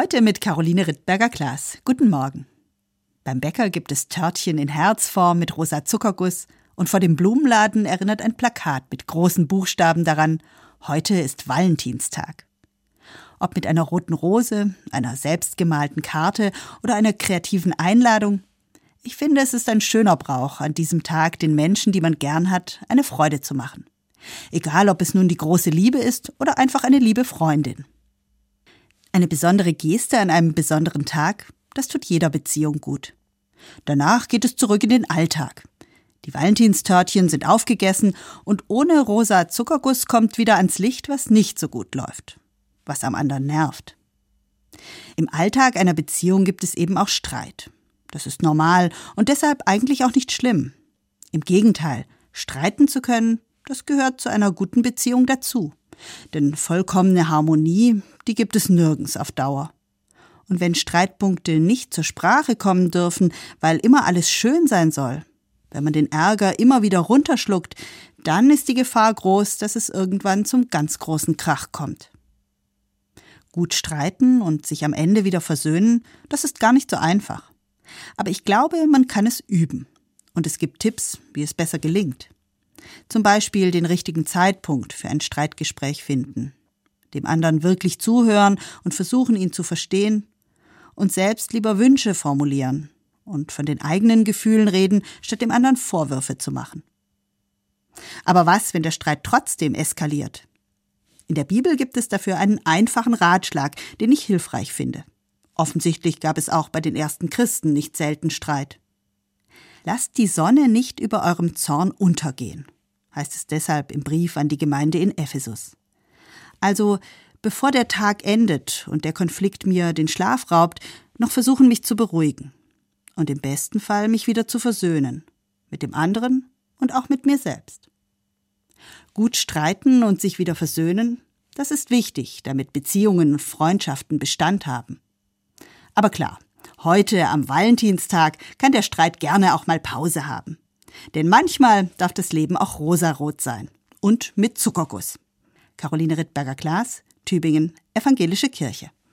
Heute mit Caroline Rittberger-Klaas. Guten Morgen. Beim Bäcker gibt es Törtchen in Herzform mit rosa Zuckerguss und vor dem Blumenladen erinnert ein Plakat mit großen Buchstaben daran, heute ist Valentinstag. Ob mit einer roten Rose, einer selbstgemalten Karte oder einer kreativen Einladung, ich finde, es ist ein schöner Brauch, an diesem Tag den Menschen, die man gern hat, eine Freude zu machen. Egal, ob es nun die große Liebe ist oder einfach eine liebe Freundin. Eine besondere Geste an einem besonderen Tag, das tut jeder Beziehung gut. Danach geht es zurück in den Alltag. Die Valentinstörtchen sind aufgegessen und ohne rosa Zuckerguss kommt wieder ans Licht, was nicht so gut läuft, was am anderen nervt. Im Alltag einer Beziehung gibt es eben auch Streit. Das ist normal und deshalb eigentlich auch nicht schlimm. Im Gegenteil, streiten zu können, das gehört zu einer guten Beziehung dazu. Denn vollkommene Harmonie, die gibt es nirgends auf Dauer. Und wenn Streitpunkte nicht zur Sprache kommen dürfen, weil immer alles schön sein soll, wenn man den Ärger immer wieder runterschluckt, dann ist die Gefahr groß, dass es irgendwann zum ganz großen Krach kommt. Gut streiten und sich am Ende wieder versöhnen, das ist gar nicht so einfach. Aber ich glaube, man kann es üben. Und es gibt Tipps, wie es besser gelingt. Zum Beispiel den richtigen Zeitpunkt für ein Streitgespräch finden, dem anderen wirklich zuhören und versuchen, ihn zu verstehen, und selbst lieber Wünsche formulieren und von den eigenen Gefühlen reden, statt dem anderen Vorwürfe zu machen. Aber was, wenn der Streit trotzdem eskaliert? In der Bibel gibt es dafür einen einfachen Ratschlag, den ich hilfreich finde. Offensichtlich gab es auch bei den ersten Christen nicht selten Streit. Lasst die Sonne nicht über eurem Zorn untergehen, heißt es deshalb im Brief an die Gemeinde in Ephesus. Also, bevor der Tag endet und der Konflikt mir den Schlaf raubt, noch versuchen, mich zu beruhigen. Und im besten Fall mich wieder zu versöhnen. Mit dem anderen und auch mit mir selbst. Gut streiten und sich wieder versöhnen, das ist wichtig, damit Beziehungen und Freundschaften Bestand haben. Aber klar, Heute am Valentinstag kann der Streit gerne auch mal Pause haben. Denn manchmal darf das Leben auch rosarot sein. Und mit Zuckerguss. Caroline Rittberger-Klaas, Tübingen, Evangelische Kirche.